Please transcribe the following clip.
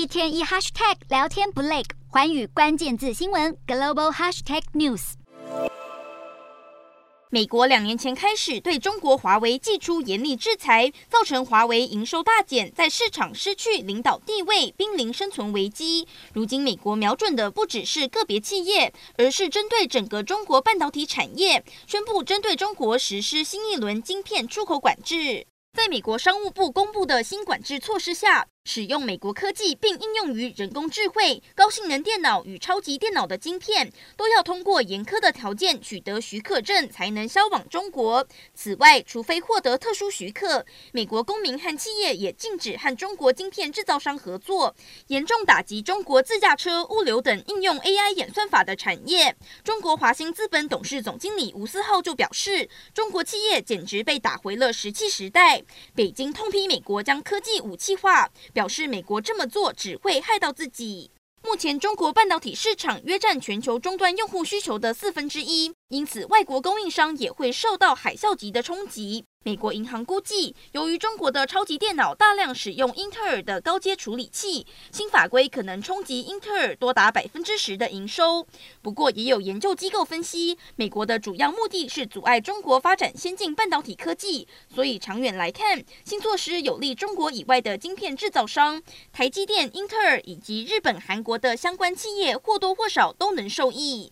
一天一 hashtag 聊天不累，环宇关键字新闻 global hashtag news。美国两年前开始对中国华为祭出严厉制裁，造成华为营收大减，在市场失去领导地位，濒临生存危机。如今，美国瞄准的不只是个别企业，而是针对整个中国半导体产业，宣布针对中国实施新一轮晶片出口管制。在美国商务部公布的新管制措施下，使用美国科技并应用于人工智慧、高性能电脑与超级电脑的晶片，都要通过严苛的条件取得许可证才能销往中国。此外，除非获得特殊许可，美国公民和企业也禁止和中国晶片制造商合作，严重打击中国自驾车、物流等应用 AI 演算法的产业。中国华兴资本董事总经理吴思浩就表示：“中国企业简直被打回了石器时代。”北京痛批美国将科技武器化。表示美国这么做只会害到自己。目前中国半导体市场约占全球终端用户需求的四分之一，因此外国供应商也会受到海啸级的冲击。美国银行估计，由于中国的超级电脑大量使用英特尔的高阶处理器，新法规可能冲击英特尔多达百分之十的营收。不过，也有研究机构分析，美国的主要目的是阻碍中国发展先进半导体科技，所以长远来看，新措施有利中国以外的晶片制造商，台积电、英特尔以及日本、韩国的相关企业或多或少都能受益。